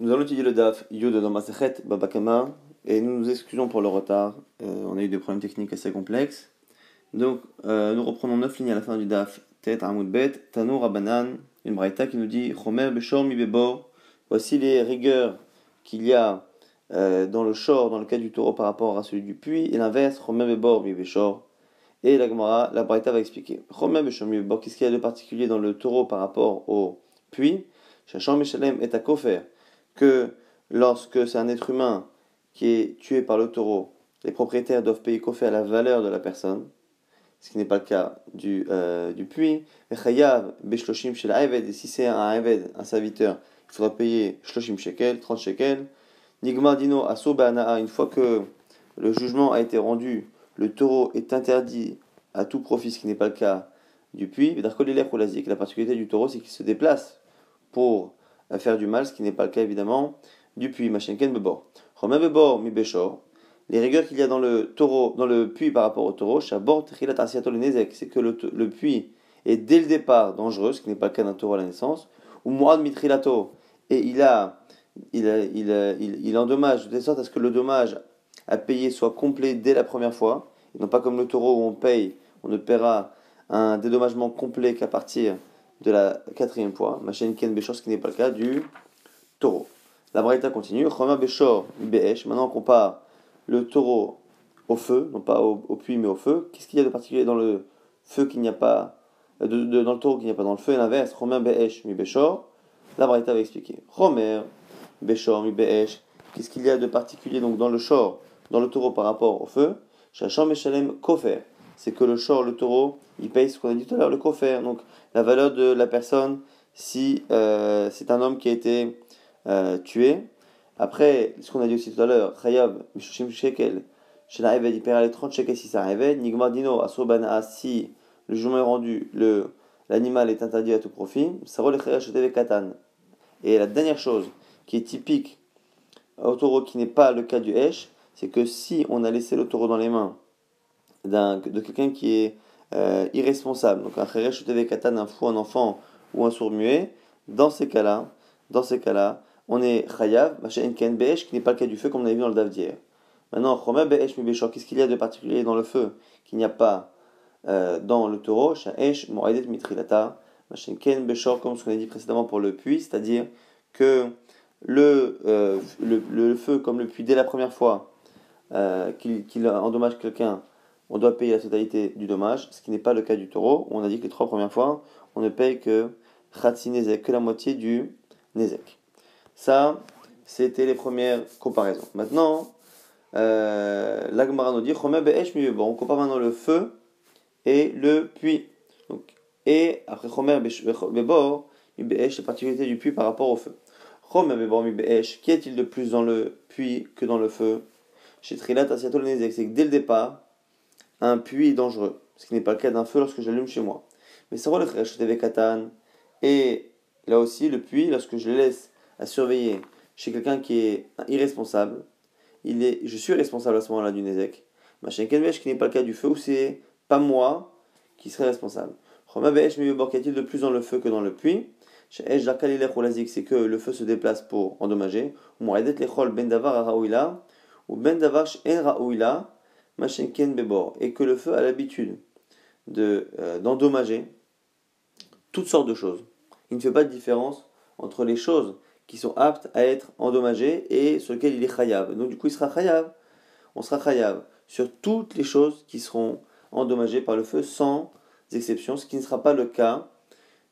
Nous allons étudier le DAF Yud dans Masechet Babakama et nous nous excusons pour le retard. Euh, on a eu des problèmes techniques assez complexes. Donc euh, nous reprenons 9 lignes à la fin du DAF Tet Amoud Bet Tanu Rabanan, une braïta qui nous dit Chomer Beshor Mi. Voici les rigueurs qu'il y a euh, dans le shor, dans le cas du taureau par rapport à celui du puits, et l'inverse Chomer Bebor Mi Beshor. Et la Gemara, la braïta va expliquer Chomer Beshor Mi. Qu'est-ce qu'il y a de particulier dans le taureau par rapport au puits Shachar Meshalem est à Kofer que lorsque c'est un être humain qui est tué par le taureau, les propriétaires doivent payer fait à la valeur de la personne, ce qui n'est pas le cas du, euh, du puits. Et si c'est un un serviteur, il faudra payer Shloshim shekel, 30 shekels. Nigma dino aso une fois que le jugement a été rendu, le taureau est interdit à tout profit, ce qui n'est pas le cas du puits. La particularité du taureau, c'est qu'il se déplace pour à faire du mal, ce qui n'est pas le cas évidemment du puits. Machenken bebor. Romain bebor mi beshor. Les rigueurs qu'il y a dans le taureau, dans le puits par rapport au taureau, shabort chilat nezek, c'est que le, le, puits est dès le départ dangereux, ce qui n'est pas le cas d'un taureau à la naissance. Ou moad mitrilato, et il a, il, il, il, il, endommage de sorte à ce que le dommage à payer soit complet dès la première fois, et non pas comme le taureau où on paye, on ne paiera un dédommagement complet qu'à partir de la quatrième fois, Machen Ken Beshor, ce qui n'est pas le cas du taureau. La Braïta continue, Choma Beshor Beesh, maintenant on compare le taureau au feu, non pas au, puits mais au feu. Qu'est-ce qu'il y a de particulier dans le feu qu'il n'y a pas, euh, de, dans le taureau qu'il n'y a pas dans le feu, et l'inverse, Choma Beesh mi Beshor. La Braïta va expliquer. Chomer Beshor mi Beesh, qu'est-ce qu'il y a de particulier donc dans le shor, dans le taureau par rapport au feu? Shacham Meshalem Kofer c'est que le short, le taureau, il paye ce qu'on a dit tout à l'heure, le coffre. Donc la valeur de la personne si euh, c'est un homme qui a été euh, tué. Après, ce qu'on a dit aussi tout à l'heure, Khayab, Mishushim Shekel, chez la il paiera les 30 shekels si c'est un Nigma Dino, Asobana, si le jugement est rendu, le, l'animal est interdit à tout profit. Sarol et Katan. Et la dernière chose qui est typique au taureau qui n'est pas le cas du Hesh, c'est que si on a laissé le taureau dans les mains de quelqu'un qui est euh, irresponsable, donc un cheresh katan, un fou, un enfant ou un sourd muet, dans ces cas-là, dans ces cas-là, on est chayav, ken be'esh, qui n'est pas le cas du feu comme on a vu dans le dave d'hier. Maintenant, choma be'esh mi qu'est-ce qu'il y a de particulier dans le feu qu'il n'y a pas euh, dans le taureau, sha'esh mo'edet comme ce qu'on a dit précédemment pour le puits, c'est-à-dire que le, euh, le, le, feu, comme le puits, dès la première fois qu'il endommage quelqu'un, on doit payer la totalité du dommage, ce qui n'est pas le cas du taureau, on a dit que les trois premières fois, on ne paye que que la moitié du Nezek. Ça, c'était les premières comparaisons. Maintenant, euh, nous dit bon, on compare maintenant le feu et le puits. Donc, et après Chomer Bebor, les particularités du puits par rapport au feu. Chomer Bebor qu'y a-t-il de plus dans le puits que dans le feu? Chez Trilat c'est que dès le départ, un puits dangereux, ce qui n'est pas le cas d'un feu lorsque j'allume chez moi. Mais ça va le katan. Et là aussi, le puits, lorsque je le laisse à surveiller chez quelqu'un qui est irresponsable, il est, je suis responsable à ce moment-là du Nezek. Machin qui n'est pas le cas du feu, c'est pas moi qui serai responsable. Qu'y a-t-il de plus dans le feu que dans le puits c'est que le feu se déplace pour endommager. ben davar ou ben davar Bebor, et que le feu a l'habitude de, euh, d'endommager toutes sortes de choses. Il ne fait pas de différence entre les choses qui sont aptes à être endommagées et sur lesquelles il est chayav. Donc du coup, il sera chayav. On sera chayav sur toutes les choses qui seront endommagées par le feu sans exception, ce qui ne sera pas le cas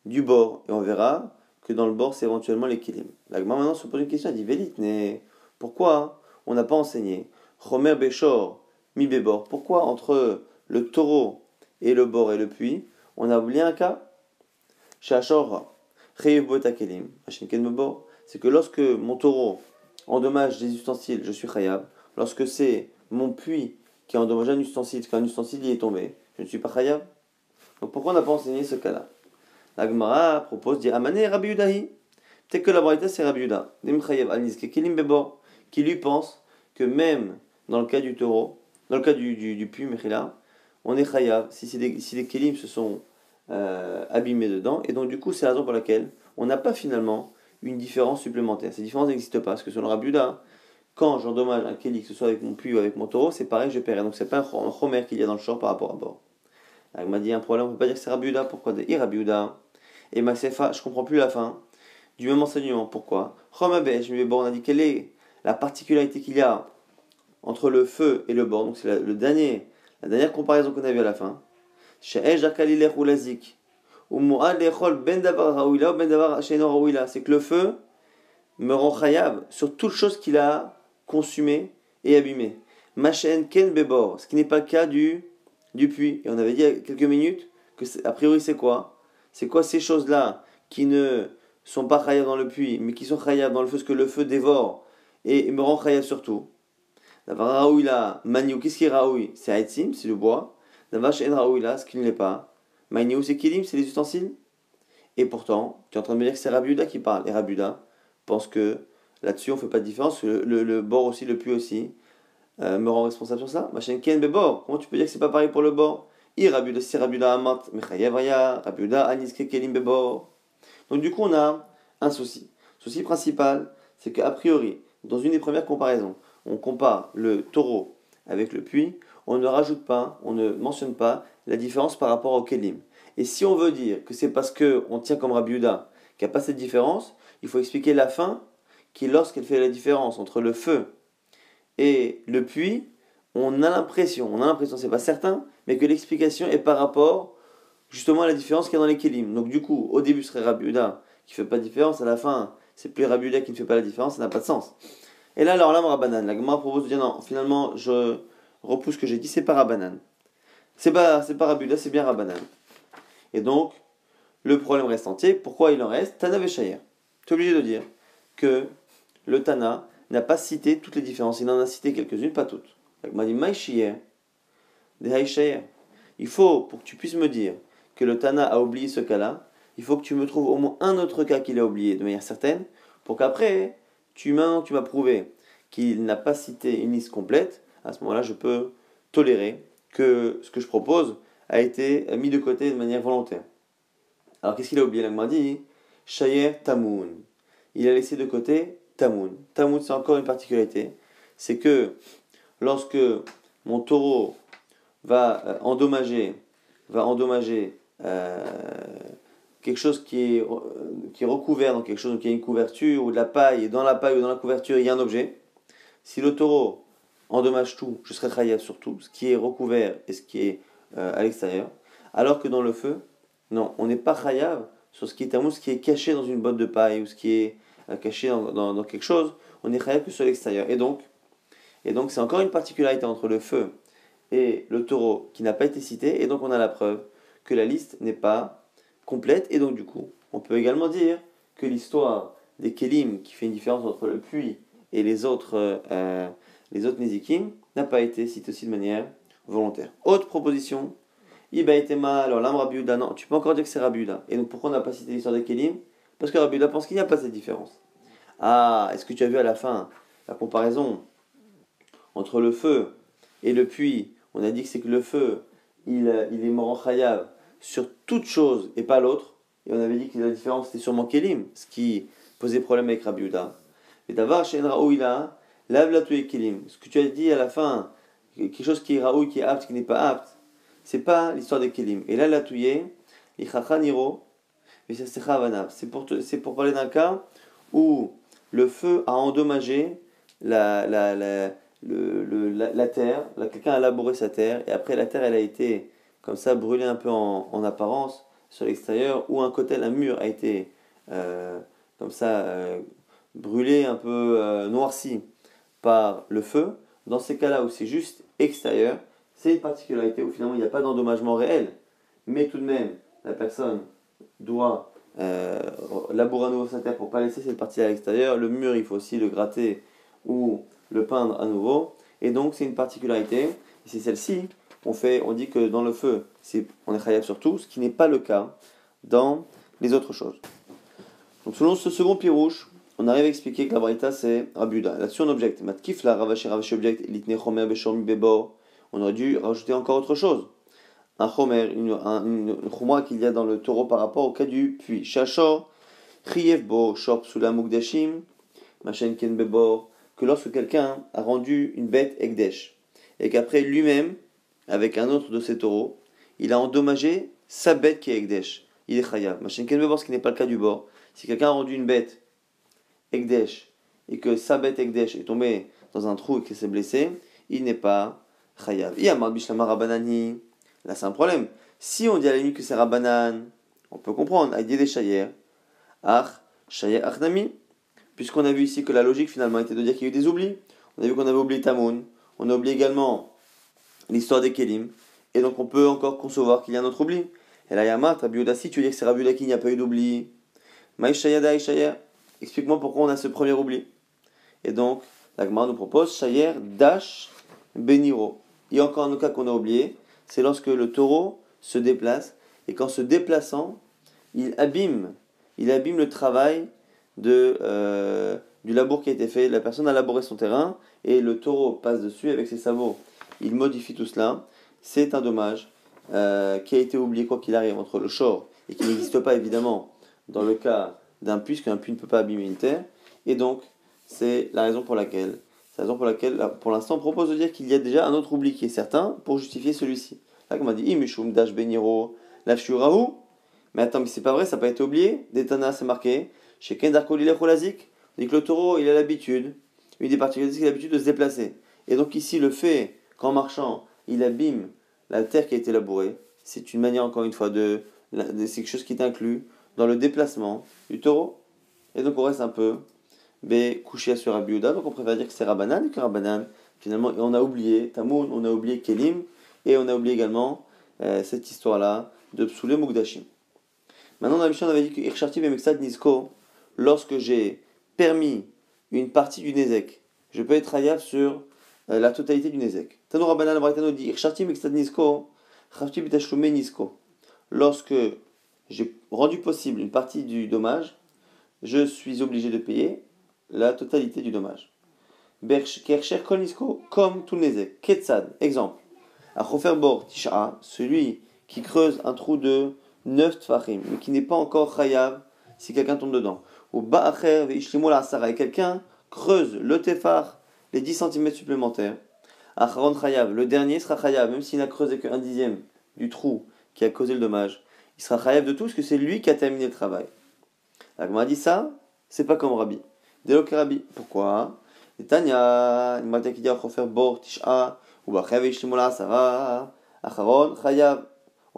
du bord. Et on verra que dans le bord, c'est éventuellement l'équilibre. La maintenant se pose une question, elle dit Vélit, mais pourquoi on n'a pas enseigné Chomer Beshor mi bébor. Pourquoi entre le taureau et le bord et le puits, on a oublié un cas? C'est que lorsque mon taureau endommage des ustensiles, je suis khayab. Lorsque c'est mon puits qui a endommagé un ustensile, qu'un ustensile y est tombé, je ne suis pas khayab. Donc pourquoi on n'a pas enseigné ce cas-là? La Gemara propose dire Amane Rabbi Yudahi. Peut-être que la vérité c'est Rabbi Yudah, qui lui pense que même dans le cas du taureau, dans le cas du, du, du puits, on est chayav si, si les kélim se sont euh, abîmés dedans. Et donc, du coup, c'est la raison pour laquelle on n'a pas finalement une différence supplémentaire. Cette différence n'existe pas, parce que selon Rabuda, quand j'endommage un kéli, que ce soit avec mon puits ou avec mon taureau, c'est pareil, je paierai. Donc c'est pas un chomer qu'il y a dans le champ par rapport à bord. il m'a dit un problème, on peut pas dire que c'est Rabuda, pourquoi dire Rabuda Et ma sefa, je comprends plus la fin du même enseignement. Pourquoi? Je me bon, on a dit quelle est la particularité qu'il y a entre le feu et le bord. Donc c'est le dernier, la dernière comparaison qu'on a vue à la fin. Ben c'est que le feu me rend chayav sur toute chose qu'il a consumé et abîmé. Machen ken ce qui n'est pas le cas du, du puits. Et on avait dit il y a quelques minutes que a priori c'est quoi? C'est quoi ces choses-là qui ne sont pas chayav dans le puits, mais qui sont chayav dans le feu, ce que le feu dévore et, me rend chayav surtout? D'avoir raoui maniou, qu'est-ce qui est raoui? C'est haïtim, c'est le bois. D'avoir shen raoui ce qui ne l'est pas. Maniou, c'est kilim, c'est les ustensiles. Et pourtant, tu es en train de me dire que c'est Rabuda qui parle. Et Rabuda pense que là-dessus, on ne fait pas de différence. Le, le, bord aussi, le puits aussi, euh, me rend responsable sur ça. Machin ken bebor. Comment tu peux dire que c'est pas pareil pour le bord? I Rabuda, c'est Rabuda amat. Mechayev Rabuda aniske kelim bebor. Donc du coup, on a un souci. Souci principal, c'est qu'a priori, dans une des premières comparaisons, on compare le taureau avec le puits, on ne rajoute pas, on ne mentionne pas la différence par rapport au kelim. Et si on veut dire que c'est parce qu'on tient comme Rabbi qu'il n'y a pas cette différence, il faut expliquer la fin, qui lorsqu'elle fait la différence entre le feu et le puits, on a l'impression, on a l'impression, c'est pas certain, mais que l'explication est par rapport justement la différence qu'il y a dans les kelim. Donc du coup, au début ce serait Rabiuda qui fait pas de différence, à la fin c'est plus Rabiuda qui ne fait pas la différence, ça n'a pas de sens. Et là, alors là, Rabbanan, la Gemara propose de dire non, finalement, je repousse ce que j'ai dit, c'est pas Rabbanan. C'est pas, c'est pas c'est bien Rabbanan. Et donc, le problème reste entier. Pourquoi il en reste Tana Veshayer. Tu es obligé de dire que le Tana n'a pas cité toutes les différences. Il en a cité quelques-unes, pas toutes. La Gemara dit des Il faut, pour que tu puisses me dire que le Tana a oublié ce cas-là, il faut que tu me trouves au moins un autre cas qu'il a oublié de manière certaine, pour qu'après, tu m'as, tu m'as prouvé qu'il n'a pas cité une liste complète. À ce moment-là, je peux tolérer que ce que je propose a été mis de côté de manière volontaire. Alors qu'est-ce qu'il a oublié? La dit Shayer Tamoun. Il a laissé de côté Tamoun. Tamoun, c'est encore une particularité. C'est que lorsque mon taureau va euh, endommager, va endommager euh, quelque chose qui est, euh, qui recouvert dans quelque chose, qui a une couverture ou de la paille, et dans la paille ou dans la couverture, il y a un objet. Si le taureau endommage tout, je serai chayav sur tout, ce qui est recouvert et ce qui est euh, à l'extérieur. Alors que dans le feu, non, on n'est pas chayav sur ce qui est ce qui est caché dans une botte de paille ou ce qui est caché dans, dans, quelque chose, on est chayav que sur l'extérieur. Et donc, et donc c'est encore une particularité entre le feu et le taureau qui n'a pas été cité, et donc on a la preuve que la liste n'est pas complète, et donc du coup, on peut également dire que l'histoire des Kelim, qui fait une différence entre le puits et les autres, euh, autres n'a pas été citée aussi de manière volontaire. Autre proposition, Iba mal alors l'âme Rabiuda, non, tu peux encore dire que c'est Rabiuda. Et donc pourquoi on n'a pas cité l'histoire des Kelim? Parce que Rabiuda pense qu'il n'y a pas cette différence. Ah, est-ce que tu as vu à la fin la comparaison entre le feu et le puits? On a dit que c'est que le feu, il, il est mort en chayav sur toute chose et pas l'autre. Et on avait dit que la différence était sûrement Kelim, ce qui posait problème avec Rabbi Mais d'avoir chez Raouila, lave la Kelim. Ce que tu as dit à la fin, quelque chose qui est Raoui, qui est apte, qui n'est pas apte, c'est pas l'histoire des Kelim. Et là, la touye, c'est pour, c'est pour parler d'un cas où le feu a endommagé la, la, la, le, la, terre, quelqu'un a labouré sa terre, et après la terre elle a été comme ça brûlé un peu en, apparence sur l'extérieur, ou un côté, un mur a été euh, comme ça euh, brûlé, un peu euh, noirci par le feu. Dans ces cas-là où c'est juste extérieur, c'est une particularité où finalement il n'y a pas d'endommagement réel, mais tout de même la personne doit labourer à nouveau sa terre pour pas laisser cette partie à l'extérieur. Le mur, il faut aussi le gratter ou le peindre à nouveau. Et donc c'est une particularité, c'est celle-ci on, fait, on dit que dans le feu, c'est, on est chayav sur tout, ce qui n'est pas le cas dans les autres choses. Donc selon ce second pirouche, on arrive à expliquer que la varita c'est Rabuda. Là-dessus on. Matkif la ravaché ravaché object, chomer bebor. On aurait dû rajouter encore autre chose. Un chomer, une, une, qu'il y a dans le taureau par rapport au cas du puits. Shachor, bo shop sula mugdashim, machen ken bebor, que lorsque quelqu'un a rendu une bête Egdesh, et qu'après lui-même, avec un autre de ses taureaux, il a endommagé sa bête qui est Egdesh. Il est Chayav. Machin ken bebor, ce qui n'est pas le cas du bord. Si quelqu'un a rendu une bête Egdesh, et que sa bête Egdesh est tombée dans un trou et qu'elle s'est blessée, il n'est pas Chayav. Là, c'est un problème. Si on dit à la que c'est Rabbanan, on peut comprendre. Aïdé des Shayer. Ach, Shayer Achnami. Puisqu'on a vu ici que la logique finalement était de dire qu'il y a eu des oublis. On a vu qu'on avait oublié Tamoun. On a oublié également l'histoire des Kelim. Et donc on peut encore concevoir qu'il y a un autre oubli. Et là, Yamat, Rabbi si tu dire que c'est Rabbi qui n'y a pas eu d'oubli. Maïshayada. Explique-moi pourquoi on a ce premier oubli. Et donc, l'Agmar nous propose Shayer Dash Beniro. Il y a encore un cas qu'on a oublié, c'est lorsque le taureau se déplace et qu'en se déplaçant, il abîme, il abîme le travail de, euh, du labour qui a été fait. La personne a labouré son terrain et le taureau passe dessus avec ses sabots. Il modifie tout cela. C'est un dommage euh, qui a été oublié quoi qu'il arrive entre le short et qui n'existe pas évidemment dans le cas d'un puits, qu'un puits ne peut pas abîmer une terre. Et donc, c'est la raison pour laquelle, c'est la raison pour laquelle, pour l'instant, on propose de dire qu'il y a déjà un autre oubli qui est certain pour justifier celui-ci. Là, comme on dit, Imishum Dash Beniro, Lafshurahu. Mais attends, mais c'est pas vrai, ça n'a pas été oublié. Détana, c'est marqué. Chez Kendarko Lilecholazik, on dit que le taureau, il a l'habitude, une des particularités, il a l'habitude de se déplacer. Et donc ici, le fait qu'en marchant, il abîme la terre qui a été labourée, c'est une manière, encore une fois, de. c'est quelque chose qui est inclus dans le déplacement du taureau. Et donc on reste un peu B couché sur Abiuda, donc on préfère dire que c'est Rabbanan et que Rabbanan, finalement, on a oublié Tamoun, on a oublié Kelim, et on a oublié également euh, cette histoire-là de Psoulé Mugdashim. Maintenant, dans la mission, on avait dit que Ircharti Bemexad Nisko, lorsque j'ai permis une partie du Nezek, je peux être hayab sur la totalité du Nezek. Tano Rabbanan Bratano dit. Lorsque j'ai rendu possible une partie du dommage, je suis obligé de payer la totalité du dommage. Kercher Konisko, comme tout Nezek. Ketsad, exemple. Bor Tisha, celui qui creuse un trou de 9 tfachim, mais qui n'est pas encore chayav si quelqu'un tombe dedans. Ou Ba'acher la Asara, et quelqu'un creuse le tefar, les 10 cm supplémentaires. Acharon chayav, le dernier sera chayav, même s'il n'a creusé qu'un dixième du trou qui a causé le dommage. Il sera chayav de tout, parce que c'est lui qui a terminé le travail. on a dit ça, c'est pas comme Rabbi. Délok Rabbi. Pourquoi? Dit Bor Tisha,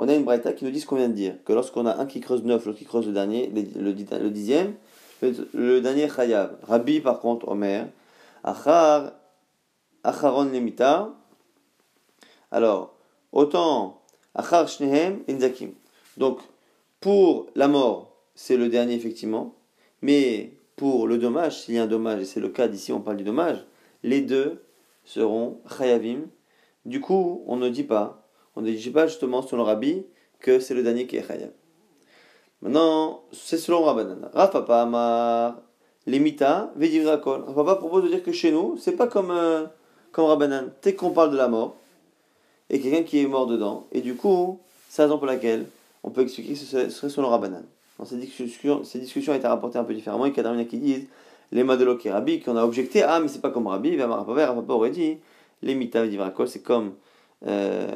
on a une braïta qui nous dit ce qu'on vient de dire, que lorsqu'on a un qui creuse 9, l'autre qui creuse le dernier, le, dixième, le, dernier chayav. Rabbi par contre, Omer, achar, acharon lemita. Alors, autant achar shnehem inzakim. Donc, pour la mort, c'est le dernier effectivement, mais pour le dommage, s'il y a un dommage, et c'est le cas d'ici, on parle du dommage, les deux seront chayavim du coup, on ne dit pas, on ne dit pas justement selon Rabbi que c'est le dernier qui est Chayav. Maintenant, c'est selon Rabbanan. Rafapa Amar, Limita, Vedivrakol. Rafapa propose de dire que chez nous, c'est pas comme, euh, comme Rabbanan. Dès qu'on parle de la mort, et quelqu'un qui est mort dedans, et du coup, c'est la raison pour laquelle on peut expliquer que ce serait selon Rabbanan. Dans ces discussions, ces discussions ont été rapportées un peu différemment, il y a qui disent, les Madelo et Rabbi, qu'on a objecté, ah, mais c'est pas comme Rabbi, Rafapa aurait dit, les mita v'divrakol, c'est comme euh,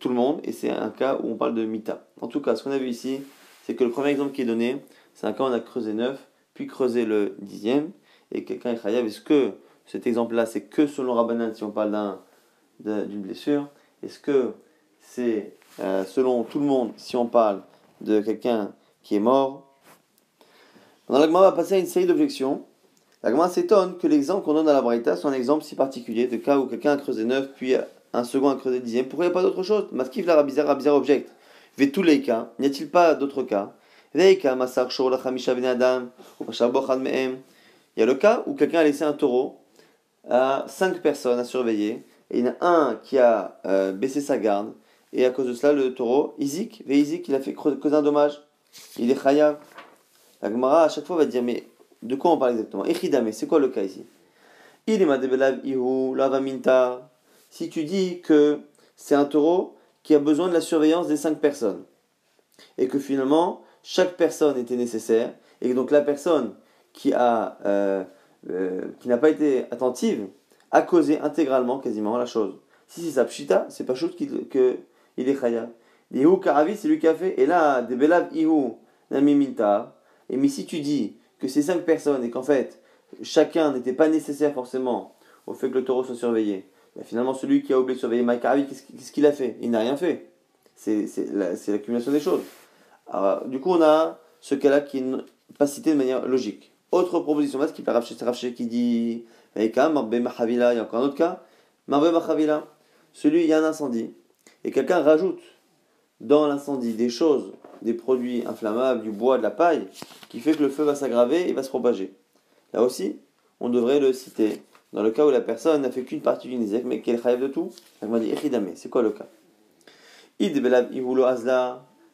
tout le monde, et c'est un cas où on parle de mita. En tout cas, ce qu'on a vu ici, c'est que le premier exemple qui est donné, c'est un cas où on a creusé 9, puis creusé le dixième, et quelqu'un est chayav. Est-ce que cet exemple-là, c'est que selon Rabbanan si on parle d'une blessure Est-ce que c'est euh, selon tout le monde si on parle de quelqu'un qui est mort? Dans on va passer à une série d'objections la s'étonne que l'exemple qu'on donne à la Braïta soit un exemple si particulier de cas où quelqu'un a creusé 9 puis un second a creusé dixième. Pourquoi il n'y a pas d'autre chose? Maskif la rabizar, rabizar object. Vu tous les cas, n'y a-t-il pas d'autres cas? Il y a le cas où quelqu'un a laissé un taureau à 5 personnes à surveiller et il y en a un qui a euh, baissé sa garde et à cause de cela le taureau, Izik, Izik, il a fait causer un dommage. Il est chayav. La Gemara à chaque fois va dire mais de quoi on parle exactement? Echidame, c'est quoi le cas ici? Si tu dis que c'est un taureau qui a besoin de la surveillance des cinq personnes, et que finalement, chaque personne était nécessaire, et donc la personne qui a euh, euh, qui n'a pas été attentive a causé intégralement quasiment la chose. Si c'est sa pshita, c'est pas chose qu'il que il est chayav. Ihu karavi, c'est lui qui a fait. Et là, des belav ihu namiminta. Et mais si tu dis que c'est cinq personnes et qu'en fait chacun n'était pas nécessaire forcément au fait que le taureau soit surveillé, ben, finalement celui qui a oublié de surveiller Maïkaravi, qu'est-ce qu'il a fait? Il n'a rien fait. C'est l'accumulation des choses. Alors, du coup, on a ce cas-là qui n'est pas cité de manière logique. Autre proposition, qui parle qui dit il y a encore un autre cas. Celui, il y a un incendie, et quelqu'un rajoute dans l'incendie des choses, des produits inflammables, du bois, de la paille, qui fait que le feu va s'aggraver et va se propager. Là aussi, on devrait le citer. Dans le cas où la personne n'a fait qu'une partie du nizek, mais qu'elle est de tout, elle m'a dit c'est quoi le cas?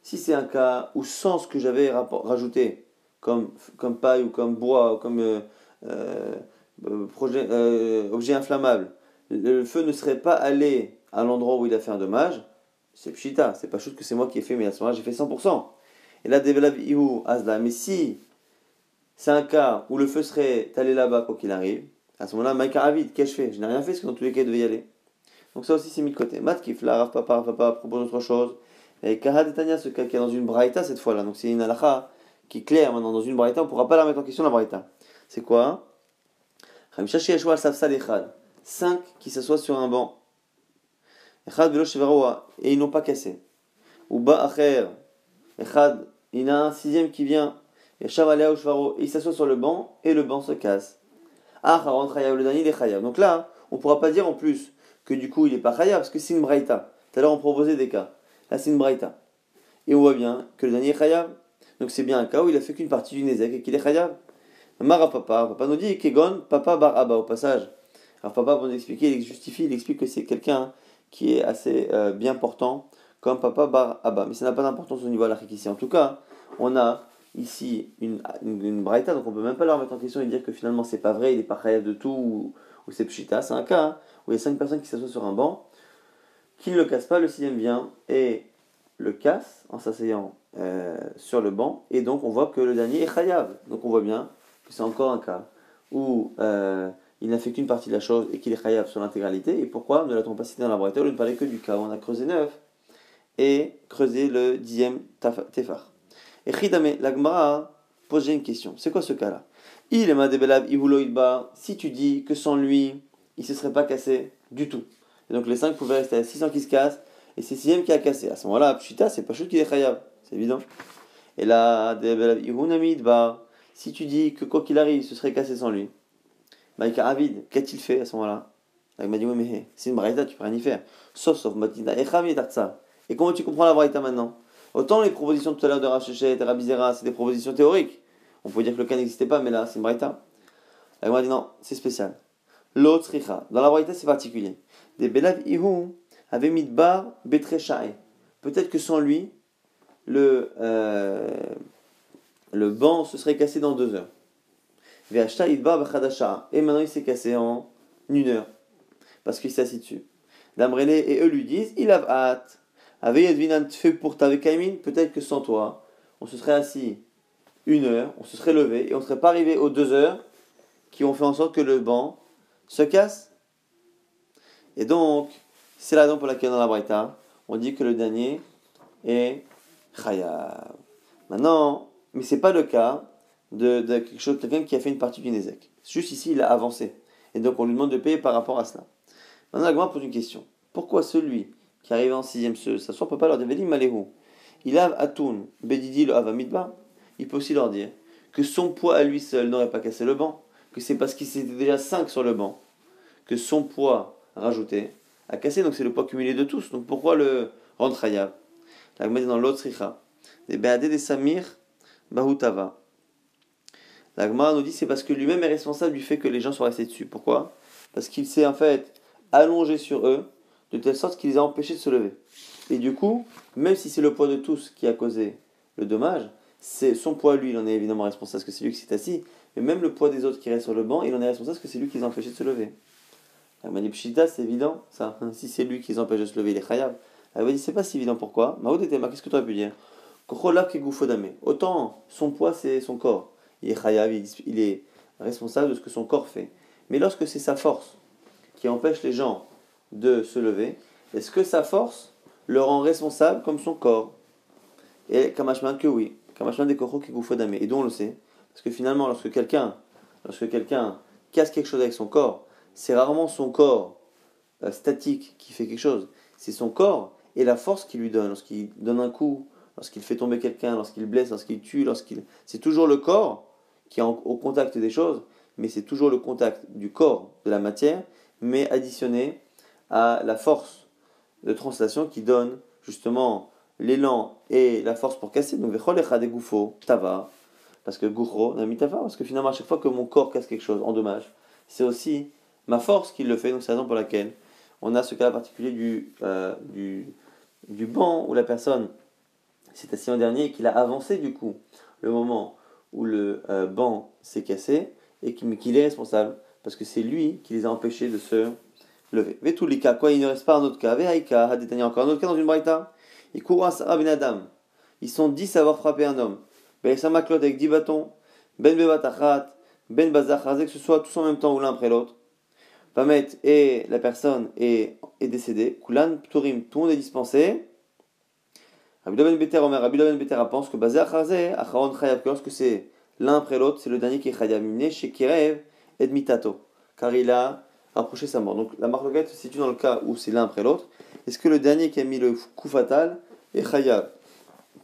Si c'est un cas où sans ce que j'avais rajouté, comme, comme paille ou comme bois, ou comme euh, euh, euh, objet inflammable, le feu ne serait pas allé à l'endroit où il a fait un dommage, c'est pshita, c'est pas chose que c'est moi qui ai fait, mais à ce moment-là j'ai fait 100%. Et là, azla, mais si c'est un cas où le feu serait allé là-bas quoi qu'il arrive, à ce moment-là, Maïka Avid, qu'ai-je fait Je n'ai rien fait, parce que dans tous les cas il devait y aller. Donc ça aussi c'est mis de côté. Matkif, là, Rav Papa, Rav Papa propose autre chose. Et Kahad ce cas qui est dans une braïta cette fois-là. Donc c'est une halakha qui est claire maintenant dans une braïta, on ne pourra pas la mettre en question la braïta. C'est quoi? Cinq qui s'assoient sur un banc. Et ils n'ont pas cassé. Ou Ba'acher. Il y a un sixième qui vient. Et il s'assoit sur le banc et le banc se casse. Ah. Donc là, on ne pourra pas dire en plus que du coup il n'est pas chayav parce que c'est une braïta. Tout à l'heure on proposait des cas. Là, c'est une braïta. Et on voit bien que le dernier est chayav. Donc c'est bien un cas où il a fait qu'une partie du nezek et qu'il est chayav. Mara papa, papa nous dit Kegon, papa bar abba au passage. Alors papa, pour nous expliquer, il justifie, il explique que c'est quelqu'un qui est assez euh, bien portant, comme papa bar abba. Mais ça n'a pas d'importance au niveau de la ici. En tout cas, on a ici une, une, braïta, donc on peut même pas leur mettre en question et dire que finalement c'est pas vrai, il est pas chayav de tout, ou, c'est pshita. C'est un cas hein, où il y a cinq personnes qui s'assoient sur un banc qui ne le casse pas, le sixième vient et le casse en s'asseyant euh, sur le banc, et donc on voit que le dernier est chayav. Donc on voit bien que c'est encore un cas où euh, il n'a fait qu'une partie de la chose et qu'il est chayav sur l'intégralité. Et pourquoi ne l'a-t-on pas cité dans la braïta au lieu de parler que du cas où on a creusé neuf et creusé le dixième tefar Et Chidame, l'agmara pose une question. C'est quoi ce cas-là? Il est madebelav si tu dis que sans lui, il ne se serait pas cassé du tout. Et donc les 5 pouvaient rester à 600 qui se cassent, et c'est 6 qui a cassé. À ce moment-là, Pshita, c'est pas chose qui est chayav, c'est évident. Et là, bah, si tu dis que quoi qu'il arrive, ce serait cassé sans lui, Maïka Avid, qu'a-t-il fait à ce moment-là? Il m'a dit, oui, mais c'est une braïta, tu peux rien y faire. Sauf, sauf, Matina, et comment tu comprends la braïta maintenant? Autant les propositions tout à l'heure de Rachechet et Rabizera, c'est des propositions théoriques. On peut dire que le cas n'existait pas, mais là, c'est une braïta. M'a dit, non, c'est spécial. L'autre Dans la braïta, c'est particulier. Des Belav Ihu avait mis de bar Peut-être que sans lui, le, euh, le banc se serait cassé dans deux heures. Et maintenant il s'est cassé en une heure. Parce qu'il s'est assis dessus. Damrele et eux lui disent Il a hâte. fait pour Peut-être que sans toi, on se serait assis une heure, on se serait levé et on ne serait pas arrivé aux deux heures qui ont fait en sorte que le banc se casse. Et donc, c'est la raison pour laquelle dans la Braïta, on dit que le dernier est Chayav. Maintenant, mais c'est pas le cas de, quelque chose, quelqu'un qui a fait une partie du Nézek. Juste ici, il a avancé. Et donc, on lui demande de payer par rapport à cela. Maintenant, la pose une question. Pourquoi celui qui arrive en sixième se s'assoit ne peut pas leur dire Maléhu Il a Atun, Bedidi le Avamidba. Il peut aussi leur dire que son poids à lui seul n'aurait pas cassé le banc, que c'est parce qu'il était déjà 5 sur le banc, que son poids rajouté a cassé, donc c'est le poids cumulé de tous. Donc pourquoi le rendre chayav La dit dans l'autre des be'adé des samir bahutava. La nous dit c'est parce que lui-même est responsable du fait que les gens soient restés dessus. Pourquoi? Parce qu'il s'est en fait allongé sur eux de telle sorte qu'il les a empêchés de se lever. Et du coup, même si c'est le poids de tous qui a causé le dommage, c'est son poids lui, il en est évidemment responsable parce que c'est lui qui s'est assis, mais même le poids des autres qui restent sur le banc, il en est responsable parce que c'est lui qui les a empêchés de se lever. Elle m'a dit Pshita, c'est évident, ça. Si c'est lui qui les empêche de se lever, il est chayav. Elle m'a dit c'est pas si évident, pourquoi? Maoud était qu'est-ce que tu aurais pu dire? Autant son poids, c'est son corps. Il est chayav, il est responsable de ce que son corps fait. Mais lorsque c'est sa force qui empêche les gens de se lever, est-ce que sa force le rend responsable comme son corps? Et Kamashman que oui. Kamashman des Koro qui Et d'où on le sait Parce que finalement, lorsque quelqu'un lorsque quelqu'un casse quelque chose avec son corps, c'est rarement son corps euh, statique qui fait quelque chose. C'est son corps et la force qu'il lui donne. Lorsqu'il donne un coup, lorsqu'il fait tomber quelqu'un, lorsqu'il blesse, lorsqu'il tue, lorsqu'il. C'est toujours le corps qui est au contact des choses, mais c'est toujours le contact du corps, de la matière, mais additionné à la force de translation qui donne justement l'élan et la force pour casser. Donc, tava, parce que tava, parce que finalement, à chaque fois que mon corps casse quelque chose, endommage, c'est aussi ma force qui le fait. Donc, c'est la raison pour laquelle on a ce cas particulier du, euh, du, du banc où la personne s'est assise en dernier et qu'il a avancé du coup le moment où le euh, banc s'est cassé et qu'il est responsable parce que c'est lui qui les a empêchés de se lever. Mais tous les cas, quoi, il ne reste pas un autre cas. Vehaïka, détaillé encore un autre cas dans une braïta. Il court à ben Adam. Ils sont dix à avoir frappé un homme. Ben Samaklot avec dix bâtons. Ben Bebatachat. Ben Bazachazé, que ce soit tous en même temps ou l'un après l'autre. Pamet et la personne est, est décédée. Kulan Pturim, tout le monde est dispensé. Rabbi Ben Beter Omer, Rabbi Beter pense que Acharon Chayav, que lorsque c'est l'un après l'autre, c'est le dernier qui est Chayav, chez Kirev et Mitato, car il a rapproché sa mort. Donc la marloquette se situe dans le cas où c'est l'un après l'autre. Est-ce que le dernier qui a mis le coup fatal est Chayav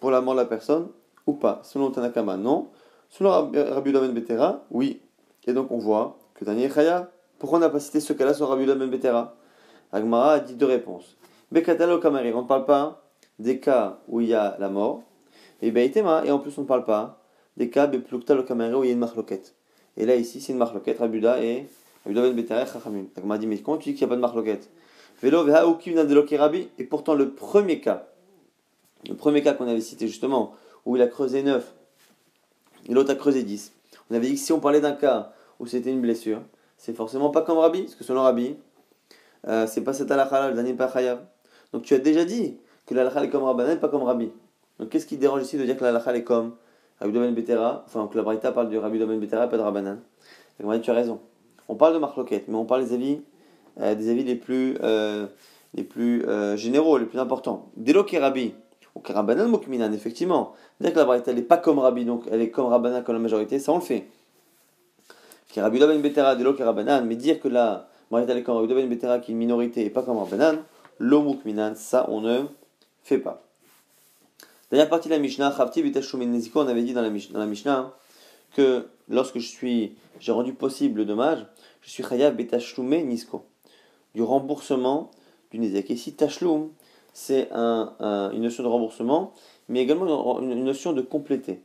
pour la mort de la personne ou pas? Selon Tanakama, non. Selon Rabbi Ben Betera, oui. Et donc on voit que le dernier est. Pourquoi on n'a pas cité ce cas-là sur Rabbi Ben Betera? Agmara a dit deux réponses. Bekatalo Kamari, on ne parle pas des cas où il y a la mort, et et en plus on ne parle pas des cas beplukta le où il y a une marloquette. Et là ici c'est une marloquette, Rabuda et Rabuda ben Betare Chachamim. m'a dit mais comment tu dis qu'il n'y a pas de marloquette? Velo rabi et pourtant le premier cas, le premier cas qu'on avait cité justement, où il a creusé 9 et l'autre a creusé 10, on avait dit que si on parlait d'un cas où c'était une blessure, c'est forcément pas comme Rabbi, parce que selon Rabbi, euh, c'est pas cet halakha le dernier pas Donc tu as déjà dit que la est comme Rabbanan, pas comme Rabbi. Donc qu'est-ce qui dérange ici de dire que la est comme Rabbi Domen Betera, enfin que la Braïta parle du Rabbi Domen Betera, pas de Rabbanan? Tu as raison. On parle de Marloquette, mais on parle des avis, euh, des avis les plus, euh, les plus généraux, les plus importants. Delo qui Rabbi, ou Rabbanan Mokminan, effectivement. Dire que la Braïta n'est pas comme Rabbi, donc elle est comme Rabbanan comme la majorité, ça on le fait. Rabbi Domen Betera, Delo qui Rabbanan, mais dire que la Braïta est Rabbi Betera, qui est une minorité et pas comme Rabbanan, l'Omukminan, ça on ne fait pas. Dernière partie de la Mishnah, on avait dit dans la, dans la Mishnah que lorsque je suis, j'ai rendu possible le dommage, je suis chayav betashlume nisko, du remboursement du nezek. Ici, tashlum, c'est un, une notion de remboursement, mais également une, notion de compléter.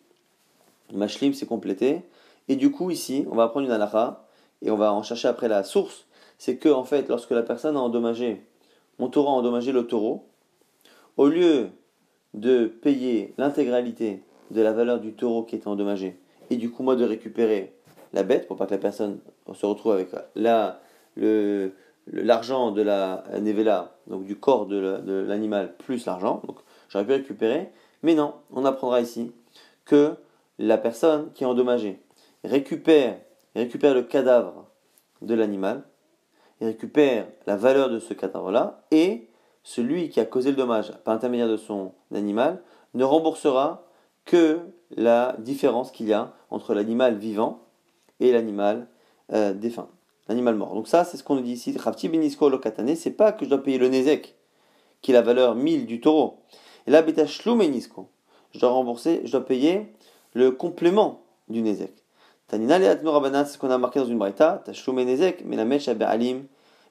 Mashlim, c'est compléter. Et du coup, ici, on va apprendre une halakha, et on va en chercher après la source. C'est que, en fait, lorsque la personne a endommagé, mon taureau a endommagé le taureau, au lieu de payer l'intégralité de la valeur du taureau qui était endommagé, et du coup moi de récupérer la bête pour pas que la personne se retrouve avec la, l'argent de la nevela, donc du corps de l'animal plus l'argent, donc j'aurais pu récupérer, mais non, on apprendra ici que la personne qui est endommagée récupère, récupère le cadavre de l'animal, et récupère la valeur de ce cadavre-là, et celui qui a causé le dommage par intermédiaire de son animal ne remboursera que la différence qu'il y a entre l'animal vivant et l'animal euh, défunt, l'animal mort. Donc ça, c'est ce qu'on nous dit ici. Rafti benisko lokatane, c'est pas que je dois payer le nezek, qui est la valeur 1000 du taureau. Et là, beta nisko, je dois rembourser, je dois payer le complément du nezek. Tanina le c'est ce qu'on a marqué dans une braïta, tashlum nezek, mèche alim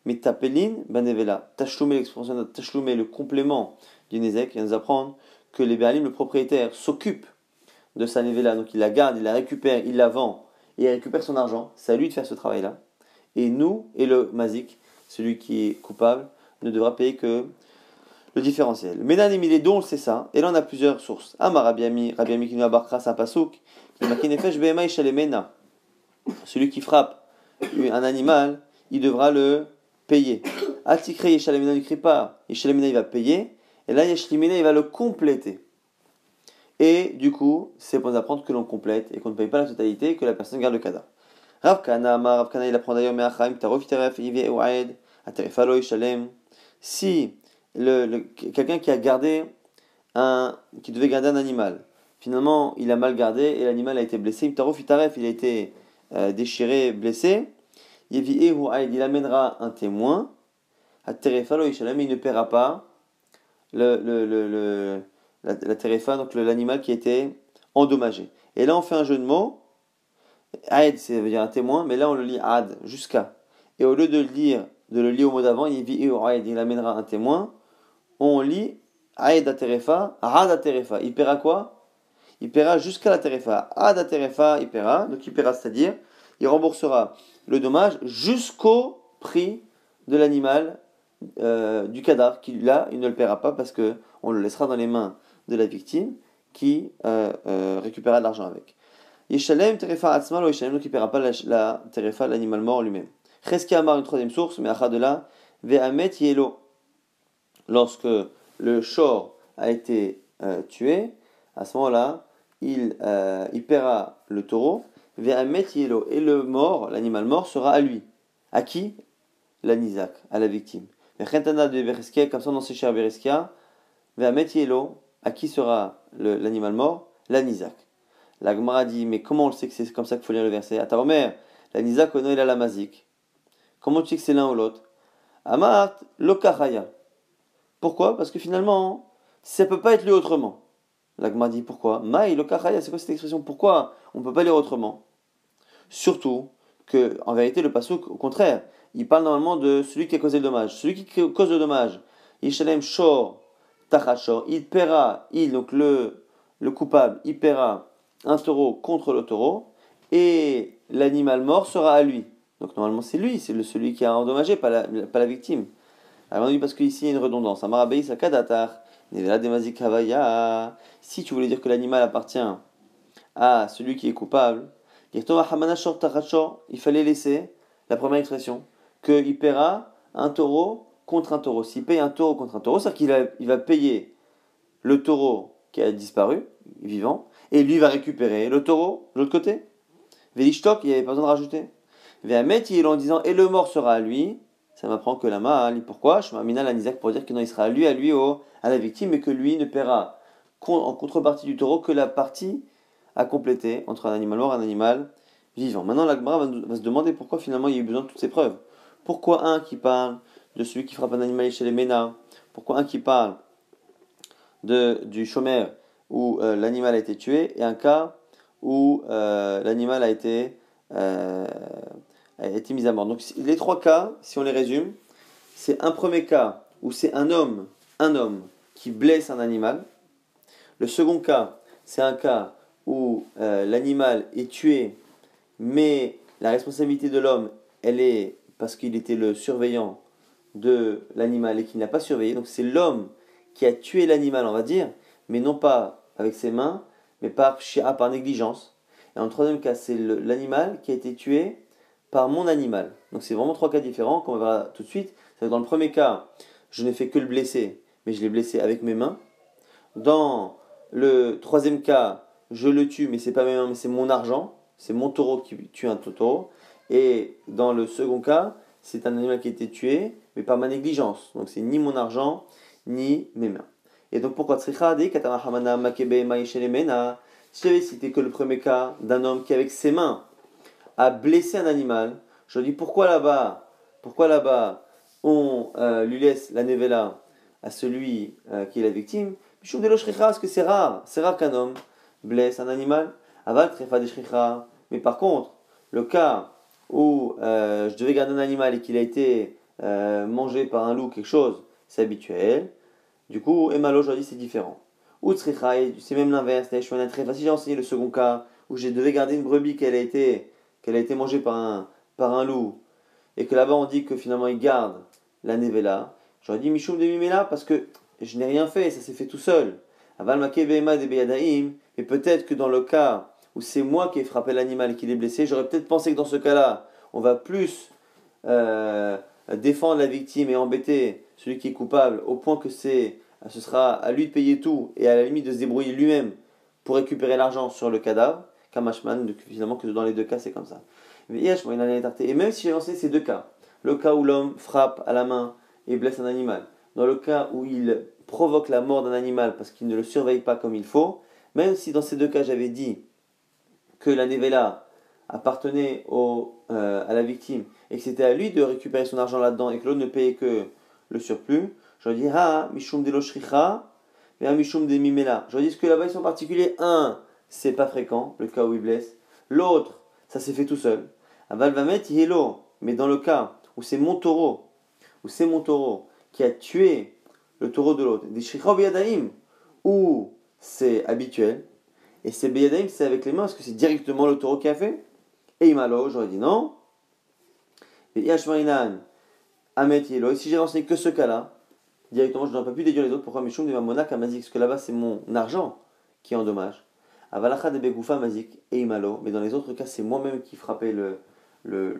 mais tapelin banevela, tachloumé, l'expression de tachloumé, le complément du Nezek, vient nous apprendre que les Béalim, le propriétaire, s'occupe de sa nevela, donc il la garde, il la récupère, il la vend, et il récupère son argent. C'est à lui de faire ce travail-là. Et nous, et le mazik, celui qui est coupable, ne devra payer que le différentiel. Ménanim, il est dons, c'est ça. Et là, on a plusieurs sources. Amar Rabiami, Rabiami qui nous a un pasouk, qui m'a Celui qui frappe un animal, il devra le payer. Atikre Yeshalamina ne crie pas. Yeshalamina il va payer. Et là Yeshlimina il va le compléter. Et du coup, c'est pour nous apprendre que l'on complète et qu'on ne paye pas la totalité, que la personne garde le cadavre. Rav Kana, Rav il apprend d'ailleurs, Me'achaim, Tarof, Teref, Ivi, Ouaed, Aterefalo, Ishalem. Si le, le, quelqu'un qui a gardé un, qui devait garder un animal, finalement, il a mal gardé et l'animal a été blessé, il a été euh, déchiré, blessé, il amènera un témoin, Aterefalo, Ishalem, il ne paiera pas le, le, le, la, la terefa, donc l'animal qui a été endommagé. Et là, on fait un jeu de mots. Aed, ça veut dire un témoin, mais là, on le lit ad, jusqu'à. Et au lieu de le lire, de le lire au mot d'avant, il dit il amènera un témoin. On lit Aed a terefa, ad a terefa. Il paiera quoi? Il paiera jusqu'à la terefa. Ad terefa, il paiera. Donc il paiera, c'est-à-dire, il remboursera le dommage jusqu'au prix de l'animal, euh, du cadavre, qui là, il ne le paiera pas parce que on le laissera dans les mains de la victime qui euh, euh, récupérera de l'argent avec. Yeshalem terefa atzmal ou Yeshalem ne récupérera pas la, la terefa, l'animal mort lui-même. Cheski Amar, une troisième source, mais de là, Ve'amet yelo. Lorsque le shor a été tué, à ce moment-là, il, euh, paiera le taureau. Et le mort, l'animal mort, sera à lui. À qui? L'anizak, à la victime. De comme ça dans ses chers Bereskia, à qui sera l'animal mort? L'anizak. La Gemara dit, mais comment on sait que c'est comme ça qu'il faut lire le verset? Ataomer, l'anizak ono il a la mazik. Comment tu sais que c'est l'un ou l'autre? Amat lokachaya. Pourquoi? Parce que finalement, ça ne peut pas être lu autrement. La Gemara dit, pourquoi? Maï lokachaya, c'est quoi cette expression? Pourquoi on ne peut pas lire autrement? Surtout que, en vérité, le pasouk, au contraire, il parle normalement de celui qui a causé le dommage. Celui qui cause le dommage, shor tachashor, il paiera, il, donc le, le coupable, il paiera un taureau contre le taureau, et l'animal mort sera à lui. Donc normalement c'est lui, c'est celui qui a endommagé, pas la, pas la victime. Alors on dit parce qu'ici il y a une redondance. Si tu voulais dire que l'animal appartient à celui qui est coupable, il fallait laisser la première expression, qu'il paiera un taureau contre un taureau. S'il paye un taureau contre un taureau, c'est-à-dire qu'il va, payer le taureau qui a disparu, vivant, et lui va récupérer le taureau de l'autre côté. Velishtok, il n'y avait pas besoin de rajouter. Vehamet, il en disant, et le mort sera à lui, ça m'apprend que la main, pourquoi? Je m'amina l'anizak pour dire que non, il sera lui, à lui, au, à la victime, mais que lui ne paiera en contrepartie du taureau que la partie à compléter entre un animal mort et un animal vivant. Maintenant, l'Agmara va, va, se demander pourquoi finalement il y a eu besoin de toutes ces preuves. Pourquoi un qui parle de celui qui frappe un animal chez les Ménas Pourquoi un qui parle de, du chômeur où euh, l'animal a été tué et un cas où euh, l'animal a été, euh, a été mis à mort. Donc les trois cas, si on les résume, c'est un premier cas où c'est un homme, un homme qui blesse un animal. Le second cas, c'est un cas où l'animal est tué, mais la responsabilité de l'homme, elle est parce qu'il était le surveillant de l'animal et qu'il n'a pas surveillé. Donc c'est l'homme qui a tué l'animal, on va dire, mais non pas avec ses mains, mais par, par négligence. Et en troisième cas, c'est l'animal qui a été tué par mon animal. Donc c'est vraiment trois cas différents, comme on verra tout de suite. Dans le premier cas, je n'ai fait que le blesser, mais je l'ai blessé avec mes mains. Dans le troisième cas, je le tue, mais c'est pas mes mains, mais c'est mon argent. C'est mon taureau qui tue un taureau. Et dans le second cas, c'est un animal qui a été tué, mais par ma négligence. Donc c'est ni mon argent, ni mes mains. Et donc pourquoi Si j'avais cité que le premier cas d'un homme qui avec ses mains a blessé un animal, je dis pourquoi là-bas, pourquoi là-bas on euh, lui laisse la nevela à celui euh, qui est la victime? Parce que c'est rare, c'est rare qu'un homme blesse un animal. Mais par contre, le cas où euh, je devais garder un animal et qu'il a été mangé par un loup, quelque chose, c'est habituel. Du coup, Emalo, aujourd'hui, c'est différent. Ou c'est même l'inverse. Si j'ai enseigné le second cas, où je devais garder une brebis qu'elle a été, qu'elle a été mangée par un, par un loup, et que là-bas on dit que finalement il garde la nevela, j'aurais dit Michoum de Mimela parce que je n'ai rien fait, ça s'est fait tout seul. Aval de et peut-être que dans le cas où c'est moi qui ai frappé l'animal et qui l'ai blessé, j'aurais peut-être pensé que dans ce cas-là, on va plus euh, défendre la victime et embêter celui qui est coupable au point que c'est, ce sera à lui de payer tout et à la limite de se débrouiller lui-même pour récupérer l'argent sur le cadavre, Kamashman, finalement que dans les deux cas c'est comme ça. Et même si j'ai lancé ces deux cas, le cas où l'homme frappe à la main et blesse un animal, dans le cas où il provoque la mort d'un animal parce qu'il ne le surveille pas comme il faut, même si dans ces deux cas j'avais dit que la nevela appartenait au, euh, à la victime et que c'était à lui de récupérer son argent là-dedans et que l'autre ne payait que le surplus, j'aurais dit Ha, Mishum de l'Oshricha, Mishum de Mimela. J'aurais dit que là-bas ils sont particuliers? Un, c'est pas fréquent, le cas où il blesse. L'autre, ça s'est fait tout seul. Aval va mettre mais dans le cas où c'est mon taureau, où c'est mon taureau qui a tué le taureau de l'autre, des Shricha où c'est habituel, et c'est Beyadaim, c'est avec les mains, parce que c'est directement le taureau qui a fait. Et Imalo, j'aurais dit non. Et Yashmarinan, Amet Yelo. Et si j'ai renseigné que ce cas-là, directement, je n'aurais pas pu déduire les autres. Pourquoi Mishum de Mamonak Mazik? Parce que là-bas, c'est mon argent qui est en dommage. Avalacha de Begoufa Mazik et Imalo. Mais dans les autres cas, c'est moi-même qui frappais l'animal, le,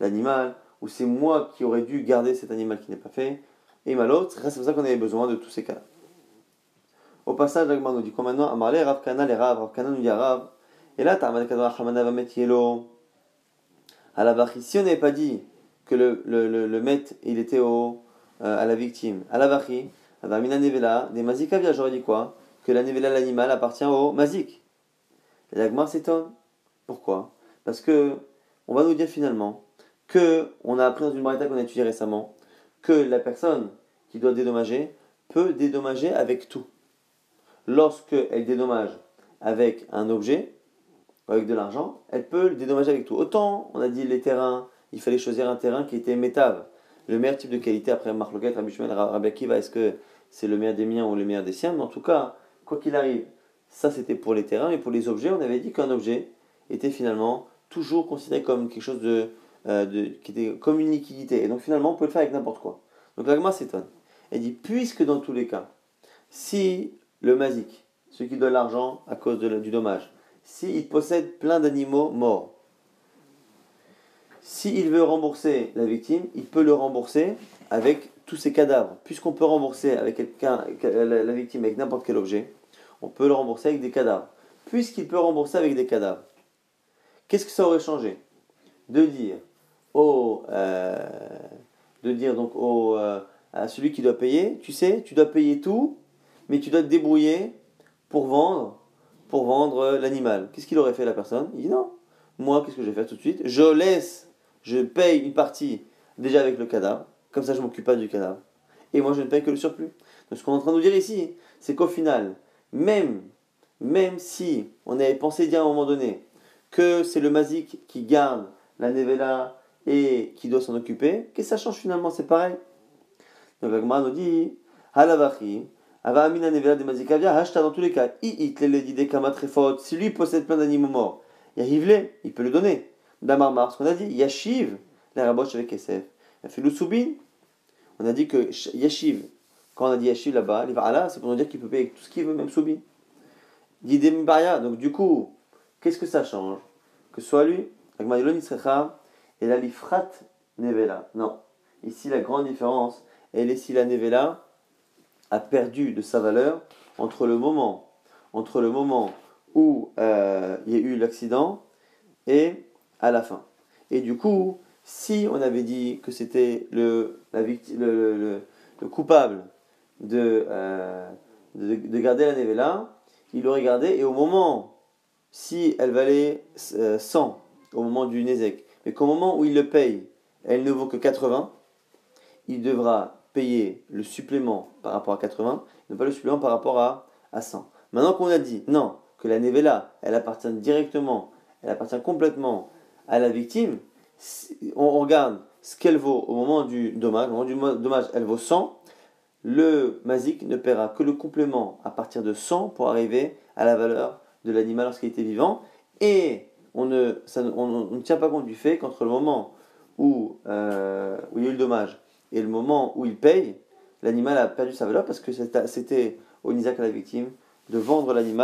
le, ou c'est moi qui aurais dû garder cet animal qui n'est pas fait. Et Imalo, c'est pour ça qu'on avait besoin de tous ces cas-là. Au passage, l'Agmar nous dit quoi maintenant? Amarle Rav Kana les Rav, Rav Kana nous dit Rav. Et là, Ta'amad Kadra Hamana va mettre Yelo. À la vachi, si on n'avait pas dit que le, le, le, le maître, il était au, euh, à la victime, à la vachi, Avamina Nevela, des Mazikavia, j'aurais dit quoi? Que la Nevela, l'animal, appartient au Mazik. Et l'Agmar s'étonne. Pourquoi? Parce que, on va nous dire finalement que, on a appris dans une marita qu'on a étudiée récemment, que la personne qui doit dédommager peut dédommager avec tout lorsqu'elle dédommage avec un objet, avec de l'argent, elle peut le dédommager avec tout. Autant, on a dit les terrains, il fallait choisir un terrain qui était métave, le meilleur type de qualité après Marloquet, Rabbi Shmuel, Rabbi est-ce que c'est le meilleur des miens ou le meilleur des siens? Mais en tout cas, quoi qu'il arrive, ça c'était pour les terrains, mais pour les objets, on avait dit qu'un objet était finalement toujours considéré comme quelque chose de, euh, de, qui était comme une liquidité. Et donc finalement, on peut le faire avec n'importe quoi. Donc l'agma s'étonne. Elle dit, puisque dans tous les cas, si le mazik, celui qui donne l'argent à cause du dommage, s'il possède plein d'animaux morts, s'il veut rembourser la victime, il peut le rembourser avec tous ses cadavres. Puisqu'on peut rembourser avec la victime avec n'importe quel objet, on peut le rembourser avec des cadavres. Puisqu'il peut rembourser avec des cadavres, qu'est-ce que ça aurait changé? De dire au, euh, de dire donc au, euh, à celui qui doit payer, tu sais, tu dois payer tout, mais tu dois te débrouiller pour vendre, pour vendre l'animal. Qu'est-ce qu'il aurait fait la personne? Il dit non. Moi, qu'est-ce que je vais faire tout de suite? Je laisse, je paye une partie déjà avec le cadavre, comme ça je m'occupe pas du cadavre. Et moi je ne paye que le surplus. Donc ce qu'on est en train de nous dire ici, c'est qu'au final, même, même si on avait pensé dire à un moment donné que c'est le mazik qui garde la nevela et qui doit s'en occuper, que ça change finalement? C'est pareil. Donc Agmar nous dit, halavachi, Ava Amina Nevela de Mazikavia, Hashta dans tous les cas, I dit Kama si lui possède plein d'animaux morts, Yahivle, il peut le donner. Damarmar, ce qu'on a dit, Yashiv, la raboche avec. Yafilou Soubin, on a dit que Yashiv, quand on a dit Yashiv là-bas, là, c'est pour nous dire qu'il peut payer tout ce qu'il veut, même Soubin. Yidem Baya, donc du coup, qu'est-ce que ça change? Que ce soit lui, Agmadilon Yisrecha, et la Lifrat Nevela. Non, ici la grande différence, elle est si la Nevela, a perdu de sa valeur entre le moment, entre le moment où euh, il y a eu l'accident et à la fin. Et du coup, si on avait dit que c'était le, la le, le, coupable euh, de, de, garder la nevela, il l'aurait gardé et au moment, si elle valait 100 euh, au moment du Nézek, mais qu'au moment où il le paye, elle ne vaut que 80, il devra payer le supplément par rapport à 80, ne pas le supplément par rapport à, à 100. Maintenant qu'on a dit non, que la nevela, elle appartient directement, elle appartient complètement à la victime, on regarde ce qu'elle vaut au moment du dommage, au moment du dommage, elle vaut 100, le mazik ne paiera que le complément à partir de 100 pour arriver à la valeur de l'animal lorsqu'il était vivant, et on ne, tient pas compte du fait qu'entre le moment où, euh, où il y a eu le dommage et le moment où il paye, l'animal a perdu sa valeur parce que c'était au Nizak à la victime de vendre l'animal